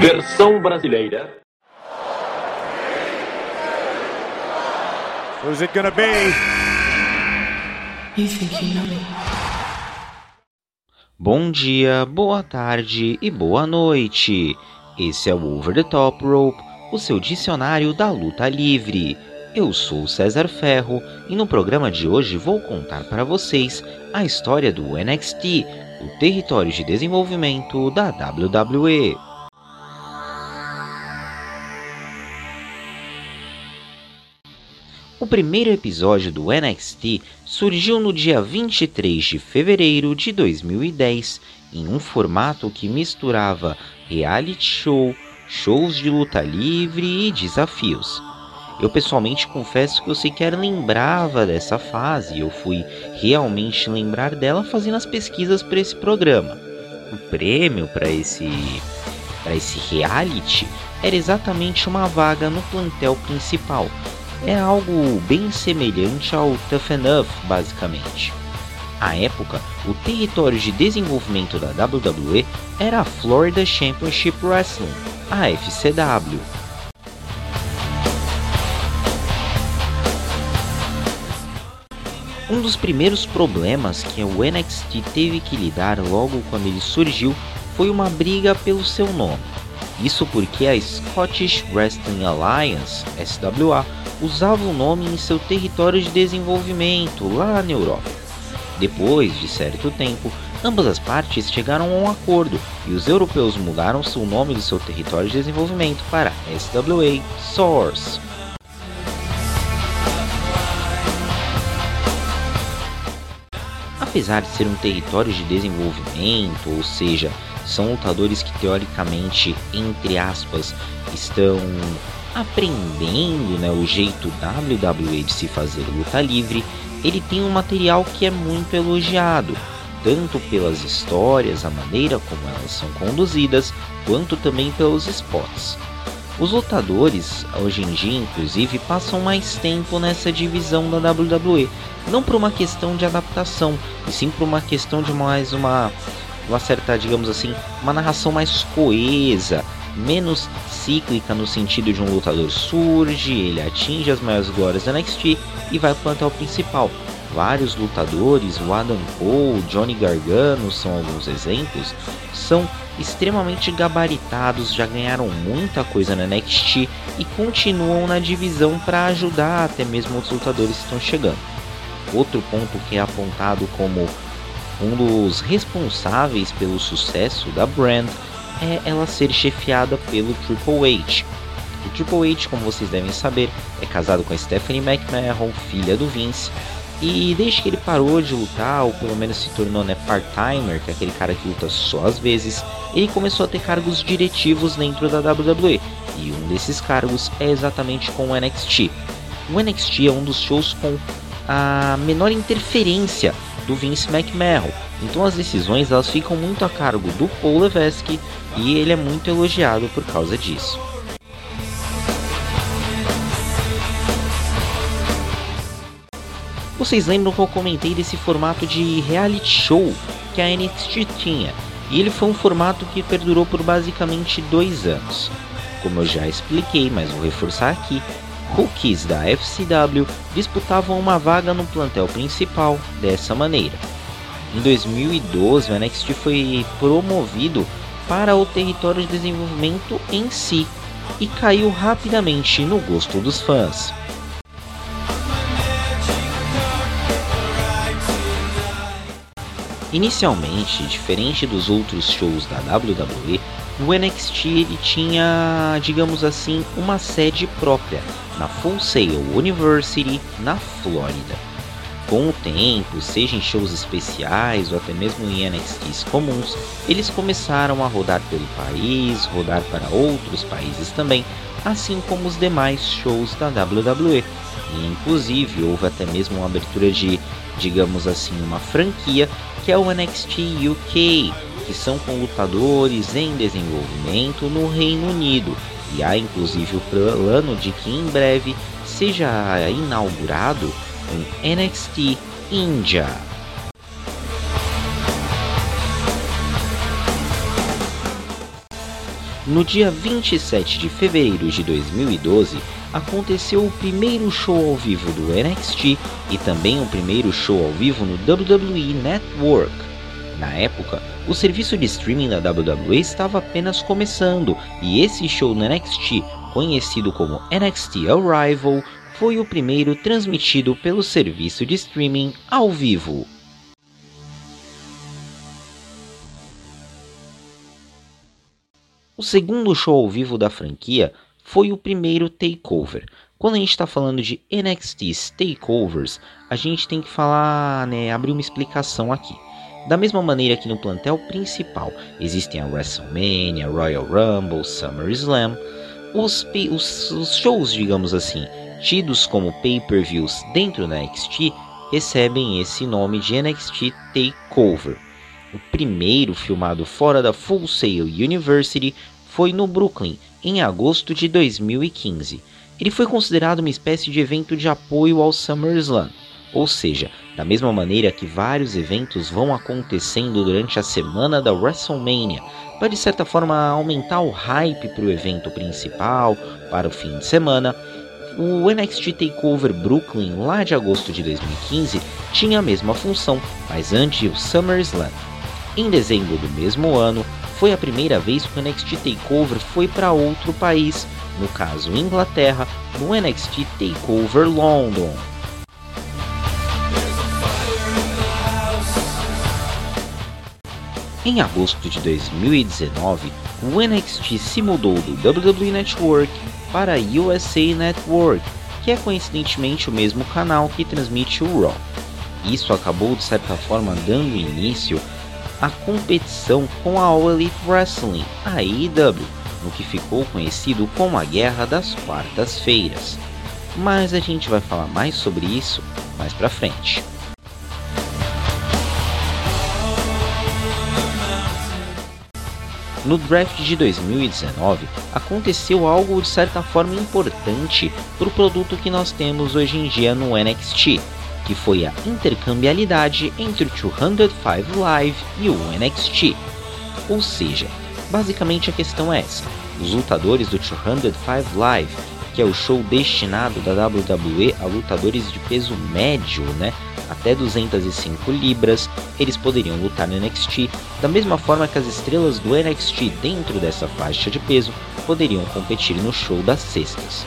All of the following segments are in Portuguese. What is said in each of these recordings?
Versão brasileira. Who's it gonna be? You think you know me? Bom dia, boa tarde e boa noite. Esse é o Over the Top Rope, o seu dicionário da luta livre. Eu sou César Ferro e no programa de hoje vou contar para vocês a história do NXT, o território de desenvolvimento da WWE. O primeiro episódio do NXT surgiu no dia 23 de fevereiro de 2010, em um formato que misturava reality show, shows de luta livre e desafios. Eu pessoalmente confesso que eu sequer lembrava dessa fase, eu fui realmente lembrar dela fazendo as pesquisas para esse programa. O prêmio para esse para esse reality era exatamente uma vaga no plantel principal. É algo bem semelhante ao Tough Enough, basicamente. À época, o território de desenvolvimento da WWE era a Florida Championship Wrestling, a FCW. Um dos primeiros problemas que o NXT teve que lidar logo quando ele surgiu foi uma briga pelo seu nome. Isso porque a Scottish Wrestling Alliance, SWA, usava o nome em seu território de desenvolvimento lá na Europa. Depois de certo tempo, ambas as partes chegaram a um acordo e os europeus mudaram o nome do seu território de desenvolvimento para SWA Source. Apesar de ser um território de desenvolvimento, ou seja, são lutadores que teoricamente, entre aspas, estão aprendendo né, o jeito WWE de se fazer luta livre, ele tem um material que é muito elogiado, tanto pelas histórias, a maneira como elas são conduzidas, quanto também pelos spots. Os lutadores, hoje em dia, inclusive, passam mais tempo nessa divisão da WWE, não por uma questão de adaptação, e sim por uma questão de mais uma, uma certa, digamos assim, uma narração mais coesa, menos cíclica no sentido de um lutador surge, ele atinge as maiores glórias da NXT e vai para o principal. Vários lutadores, o Adam Cole, Johnny Gargano são alguns exemplos, são extremamente gabaritados, já ganharam muita coisa na NXT e continuam na divisão para ajudar até mesmo os lutadores que estão chegando. Outro ponto que é apontado como um dos responsáveis pelo sucesso da brand é ela ser chefiada pelo Triple H. O Triple H, como vocês devem saber, é casado com a Stephanie McMahon, filha do Vince, e desde que ele parou de lutar, ou pelo menos se tornou né, part-timer, que é aquele cara que luta só às vezes, ele começou a ter cargos diretivos dentro da WWE. E um desses cargos é exatamente com o NXT. O NXT é um dos shows com a menor interferência do Vince McMahon. Então as decisões elas ficam muito a cargo do Paul Levesque e ele é muito elogiado por causa disso. Vocês lembram que eu comentei desse formato de reality show que a NXT tinha? E ele foi um formato que perdurou por basicamente dois anos. Como eu já expliquei, mas vou reforçar aqui, rookies da FCW disputavam uma vaga no plantel principal dessa maneira. Em 2012, o NXT foi promovido para o território de desenvolvimento em si e caiu rapidamente no gosto dos fãs. Inicialmente, diferente dos outros shows da WWE, o NXT ele tinha, digamos assim, uma sede própria na Sail University, na Flórida. Com o tempo, seja em shows especiais ou até mesmo em NXTs comuns, eles começaram a rodar pelo país, rodar para outros países também, assim como os demais shows da WWE. E, inclusive, houve até mesmo uma abertura de, digamos assim, uma franquia que é o NXT UK, que são com lutadores em desenvolvimento no Reino Unido. E há inclusive o plano de que em breve seja inaugurado um NXT India. No dia 27 de fevereiro de 2012, aconteceu o primeiro show ao vivo do NXT e também o primeiro show ao vivo no WWE Network. Na época, o serviço de streaming da WWE estava apenas começando e esse show no NXT, conhecido como NXT Arrival, foi o primeiro transmitido pelo serviço de streaming ao vivo. O segundo show ao vivo da franquia foi o primeiro takeover. Quando a gente está falando de NXT takeovers, a gente tem que falar, né, abrir uma explicação aqui. Da mesma maneira que no plantel principal existem a WrestleMania, Royal Rumble, SummerSlam, os, os, os shows, digamos assim, tidos como pay-per-views dentro da NXT recebem esse nome de NXT Takeover. O primeiro filmado fora da Full Sail University foi no Brooklyn, em agosto de 2015. Ele foi considerado uma espécie de evento de apoio ao SummerSlam, ou seja, da mesma maneira que vários eventos vão acontecendo durante a semana da WrestleMania, para de certa forma aumentar o hype para o evento principal, para o fim de semana. O NXT Takeover Brooklyn, lá de agosto de 2015, tinha a mesma função, mas antes o SummerSlam. Em dezembro do mesmo ano, foi a primeira vez que o NXT Takeover foi para outro país, no caso Inglaterra, no NXT Takeover London. Em agosto de 2019, o NXT se mudou do WWE Network para a USA Network, que é coincidentemente o mesmo canal que transmite o Raw. Isso acabou de certa forma dando início a competição com a All Elite Wrestling, a AEW, no que ficou conhecido como a Guerra das Quartas-Feiras. Mas a gente vai falar mais sobre isso mais pra frente. No draft de 2019, aconteceu algo de certa forma importante para o produto que nós temos hoje em dia no NXT, que foi a intercambialidade entre o 205 Live e o NXT. Ou seja, basicamente a questão é essa: os lutadores do 205 Live, que é o show destinado da WWE a lutadores de peso médio, né, até 205 libras, eles poderiam lutar no NXT, da mesma forma que as estrelas do NXT dentro dessa faixa de peso poderiam competir no show das sextas.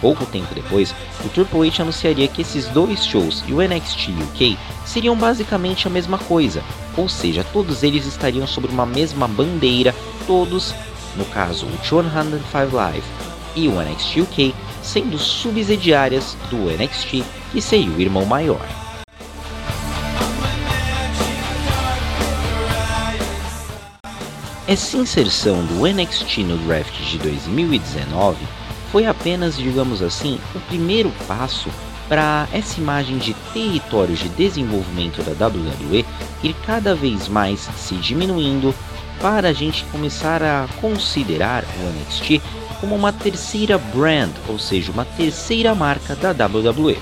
Pouco tempo depois, o Triple H anunciaria que esses dois shows e o NXT UK seriam basicamente a mesma coisa, ou seja, todos eles estariam sob uma mesma bandeira, todos, no caso o 205 Live e o NXT UK, sendo subsidiárias do NXT, que seria o irmão maior. Essa inserção do NXT no draft de 2019 foi apenas, digamos assim, o primeiro passo para essa imagem de território de desenvolvimento da WWE ir cada vez mais se diminuindo para a gente começar a considerar o NXT como uma terceira brand, ou seja, uma terceira marca da WWE.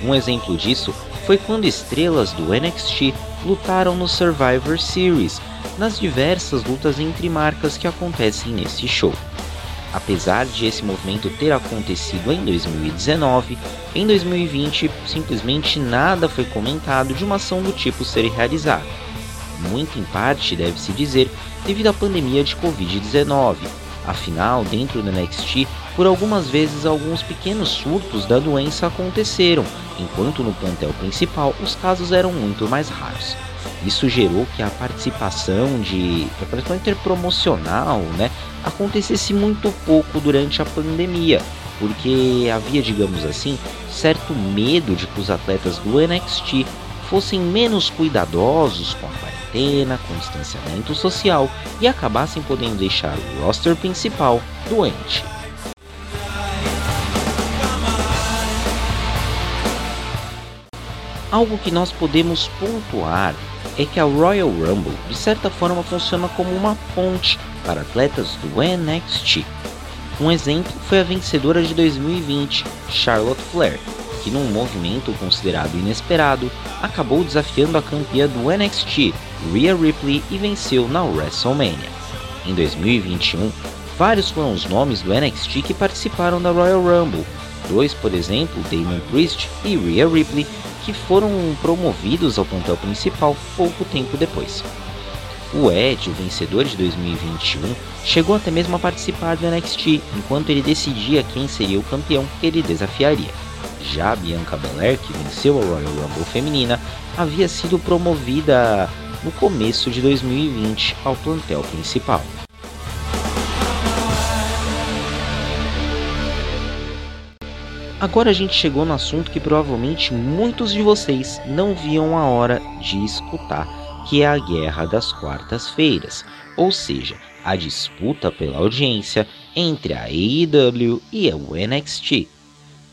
Um exemplo disso foi quando estrelas do NXT lutaram no Survivor Series, nas diversas lutas entre marcas que acontecem nesse show. Apesar de esse movimento ter acontecido em 2019, em 2020 simplesmente nada foi comentado de uma ação do tipo ser realizada. Muito em parte, deve-se dizer, devido à pandemia de Covid-19. Afinal, dentro do NXT, por algumas vezes alguns pequenos surtos da doença aconteceram, enquanto no plantel principal os casos eram muito mais raros. Isso gerou que a participação de a interpromocional, né, acontecesse muito pouco durante a pandemia, porque havia, digamos assim, certo medo de que os atletas do NXT fossem menos cuidadosos com a quarentena, com distanciamento social e acabassem podendo deixar o roster principal doente. Algo que nós podemos pontuar é que a Royal Rumble de certa forma funciona como uma ponte para atletas do NXT. Um exemplo foi a vencedora de 2020, Charlotte Flair, que num movimento considerado inesperado, acabou desafiando a campeã do NXT, Rhea Ripley, e venceu na WrestleMania. Em 2021, Vários foram os nomes do NXT que participaram da Royal Rumble. Dois, por exemplo, Damon Priest e Rhea Ripley, que foram promovidos ao plantel principal pouco tempo depois. O Ed, o vencedor de 2021, chegou até mesmo a participar do NXT, enquanto ele decidia quem seria o campeão que ele desafiaria. Já Bianca Belair, que venceu a Royal Rumble feminina, havia sido promovida no começo de 2020 ao plantel principal. Agora a gente chegou no assunto que provavelmente muitos de vocês não viam a hora de escutar, que é a Guerra das Quartas-Feiras, ou seja, a disputa pela audiência entre a AEW e o NXT.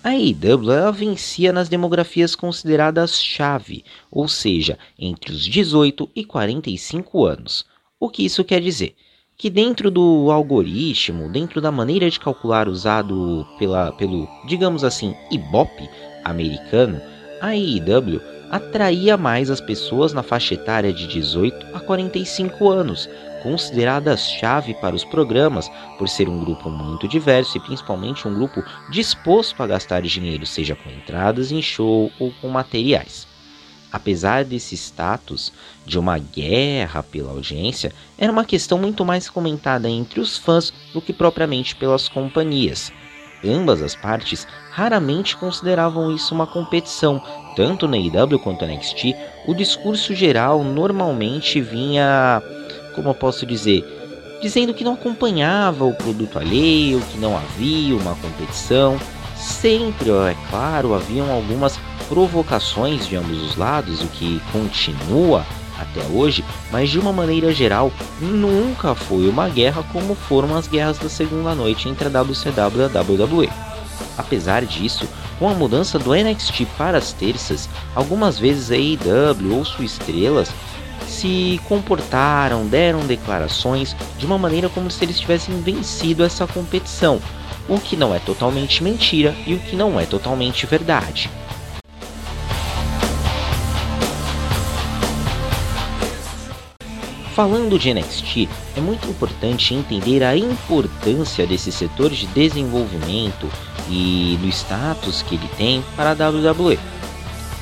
A AEW vencia nas demografias consideradas chave, ou seja, entre os 18 e 45 anos. O que isso quer dizer? que dentro do algoritmo, dentro da maneira de calcular usado pela, pelo, digamos assim, Ibope americano, a AEW atraía mais as pessoas na faixa etária de 18 a 45 anos, consideradas chave para os programas por ser um grupo muito diverso e principalmente um grupo disposto a gastar dinheiro, seja com entradas em show ou com materiais. Apesar desse status de uma guerra pela audiência, era uma questão muito mais comentada entre os fãs do que propriamente pelas companhias. Ambas as partes raramente consideravam isso uma competição, tanto na AEW quanto na NXT. O discurso geral normalmente vinha, como eu posso dizer, dizendo que não acompanhava o produto alheio, que não havia uma competição. Sempre, é claro, haviam algumas provocações de ambos os lados, o que continua até hoje, mas de uma maneira geral, nunca foi uma guerra como foram as guerras da segunda noite entre a WCW e a WWE. Apesar disso, com a mudança do NXT para as terças, algumas vezes a AEW ou suas estrelas se comportaram, deram declarações de uma maneira como se eles tivessem vencido essa competição, o que não é totalmente mentira e o que não é totalmente verdade. Falando de NXT, é muito importante entender a importância desse setor de desenvolvimento e do status que ele tem para a WWE.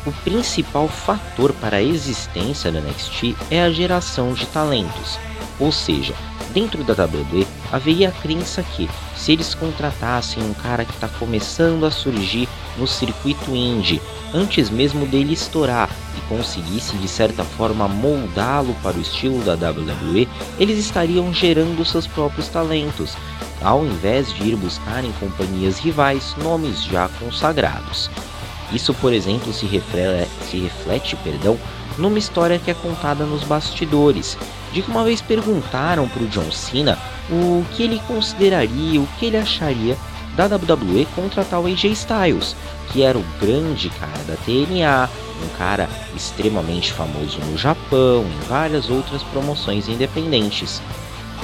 O principal fator para a existência da NXT é a geração de talentos, ou seja, dentro da WWE haveria a crença que, se eles contratassem um cara que está começando a surgir no circuito indie, antes mesmo dele estourar e conseguissem de certa forma moldá-lo para o estilo da WWE, eles estariam gerando seus próprios talentos, ao invés de ir buscar em companhias rivais nomes já consagrados. Isso, por exemplo, se reflete, se reflete perdão, numa história que é contada nos bastidores, de que uma vez perguntaram para o John Cena o que ele consideraria, o que ele acharia da WWE contratar o AJ Styles, que era o grande cara da TNA, um cara extremamente famoso no Japão, em várias outras promoções independentes.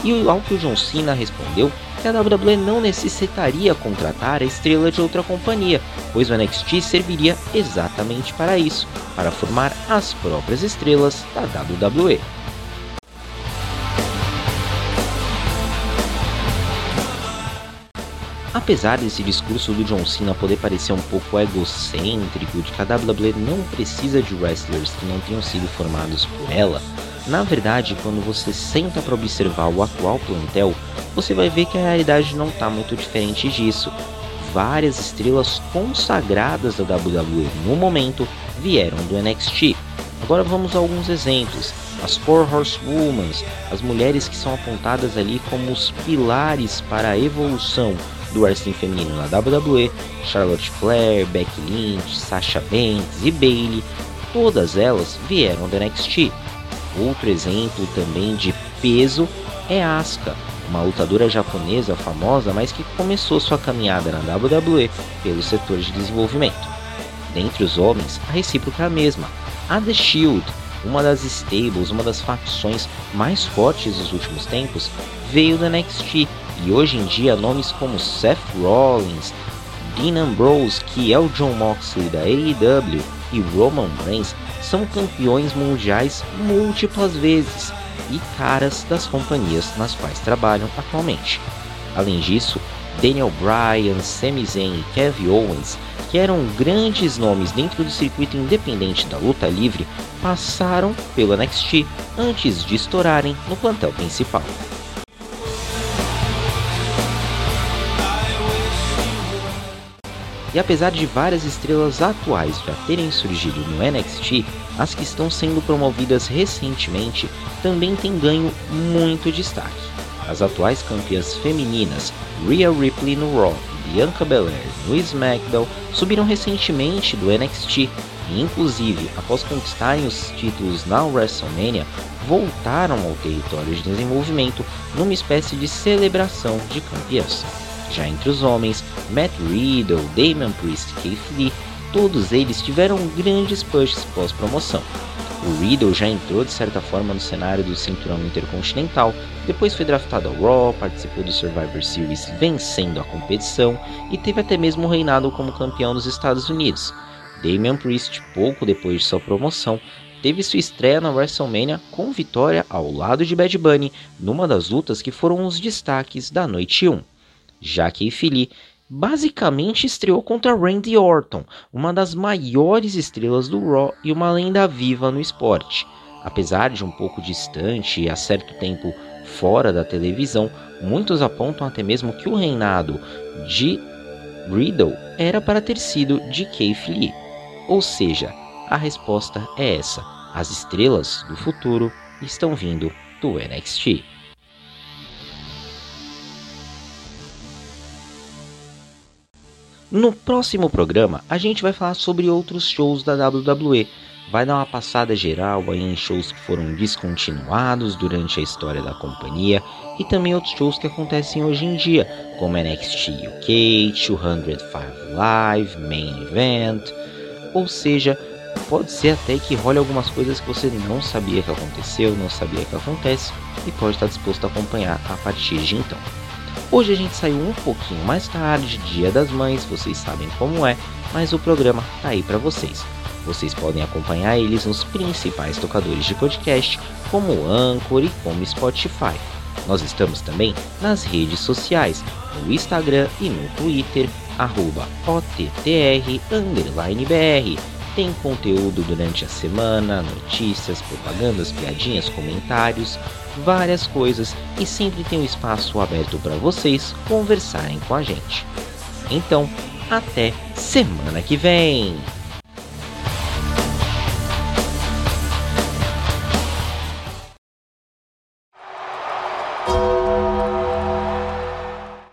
E ao que o John Cena respondeu que a WWE não necessitaria contratar a estrela de outra companhia, pois o NXT serviria exatamente para isso, para formar as próprias estrelas da WWE. Apesar desse discurso do John Cena poder parecer um pouco egocêntrico, de que a WWE não precisa de wrestlers que não tenham sido formados por ela, na verdade, quando você senta para observar o atual plantel, você vai ver que a realidade não está muito diferente disso. Várias estrelas consagradas da WWE no momento vieram do NXT. Agora vamos a alguns exemplos. As Four Horsewomen, as mulheres que são apontadas ali como os pilares para a evolução do wrestling feminino na WWE, Charlotte Flair, Becky Lynch, Sasha Banks e Bayley, todas elas vieram do NXT. Outro exemplo também de peso é Asuka, uma lutadora japonesa famosa, mas que começou sua caminhada na WWE pelo setor de desenvolvimento. Dentre os homens, a recíproca é a mesma. A The Shield, uma das stables, uma das facções mais fortes dos últimos tempos, veio da NXT e hoje em dia nomes como Seth Rollins, Dean Ambrose, que é o John Moxley da AEW, e Roman Reigns são campeões mundiais múltiplas vezes e caras das companhias nas quais trabalham atualmente. Além disso, Daniel Bryan, Sami Zayn e Kevin Owens, que eram grandes nomes dentro do circuito independente da luta livre, passaram pelo NXT antes de estourarem no plantel principal. E apesar de várias estrelas atuais já terem surgido no NXT, as que estão sendo promovidas recentemente também têm ganho muito destaque. As atuais campeãs femininas Rhea Ripley no Raw e Bianca Belair no SmackDown subiram recentemente do NXT e, inclusive, após conquistarem os títulos na WrestleMania, voltaram ao território de desenvolvimento numa espécie de celebração de campeãs. Já entre os homens, Matt Riddle, Damian Priest e Keith Lee, todos eles tiveram grandes pushes pós-promoção. O Riddle já entrou de certa forma no cenário do cinturão intercontinental, depois foi draftado ao Raw, participou do Survivor Series vencendo a competição e teve até mesmo reinado como campeão dos Estados Unidos. Damian Priest, pouco depois de sua promoção, teve sua estreia na WrestleMania com vitória ao lado de Bad Bunny numa das lutas que foram os destaques da noite 1 já que Philly basicamente estreou contra Randy Orton, uma das maiores estrelas do Raw e uma lenda viva no esporte. Apesar de um pouco distante e há certo tempo fora da televisão, muitos apontam até mesmo que o reinado de Riddle era para ter sido de Keith Lee. Ou seja, a resposta é essa: as estrelas do futuro estão vindo do NXT. No próximo programa, a gente vai falar sobre outros shows da WWE. Vai dar uma passada geral aí em shows que foram descontinuados durante a história da companhia e também outros shows que acontecem hoje em dia, como NXT UK, 205 Live, Main Event. Ou seja, pode ser até que role algumas coisas que você não sabia que aconteceu, não sabia que acontece e pode estar disposto a acompanhar a partir de então. Hoje a gente saiu um pouquinho mais tarde, Dia das Mães, vocês sabem como é, mas o programa tá aí para vocês. Vocês podem acompanhar eles nos principais tocadores de podcast, como o Anchor e como Spotify. Nós estamos também nas redes sociais, no Instagram e no Twitter, arroba OTTR_BR. Tem conteúdo durante a semana, notícias, propagandas, piadinhas, comentários, várias coisas e sempre tem um espaço aberto para vocês conversarem com a gente. Então, até semana que vem!